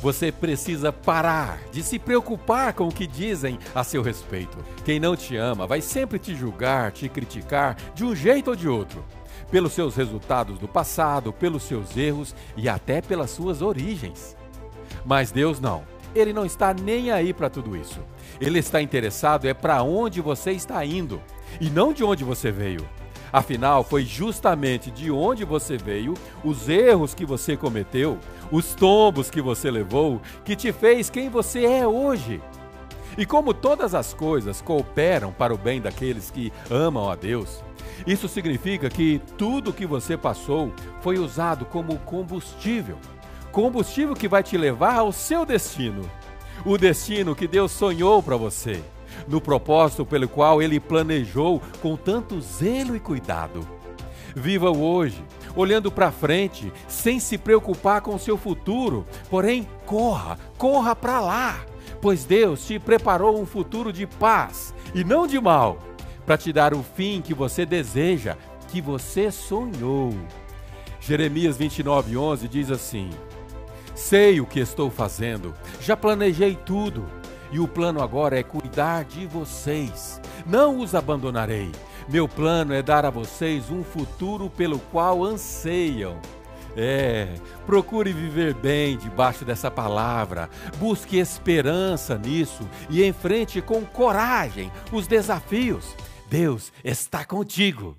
Você precisa parar de se preocupar com o que dizem a seu respeito. Quem não te ama vai sempre te julgar, te criticar de um jeito ou de outro. Pelos seus resultados do passado, pelos seus erros e até pelas suas origens. Mas Deus não. Ele não está nem aí para tudo isso. Ele está interessado é para onde você está indo e não de onde você veio. Afinal, foi justamente de onde você veio, os erros que você cometeu, os tombos que você levou, que te fez quem você é hoje. E como todas as coisas cooperam para o bem daqueles que amam a Deus, isso significa que tudo que você passou foi usado como combustível combustível que vai te levar ao seu destino. O destino que Deus sonhou para você, no propósito pelo qual ele planejou com tanto zelo e cuidado. Viva o hoje, olhando para frente, sem se preocupar com o seu futuro, porém, corra, corra para lá, pois Deus te preparou um futuro de paz e não de mal, para te dar o fim que você deseja, que você sonhou. Jeremias 29:11 diz assim: Sei o que estou fazendo, já planejei tudo. E o plano agora é cuidar de vocês. Não os abandonarei. Meu plano é dar a vocês um futuro pelo qual anseiam. É, procure viver bem debaixo dessa palavra, busque esperança nisso e enfrente com coragem os desafios. Deus está contigo.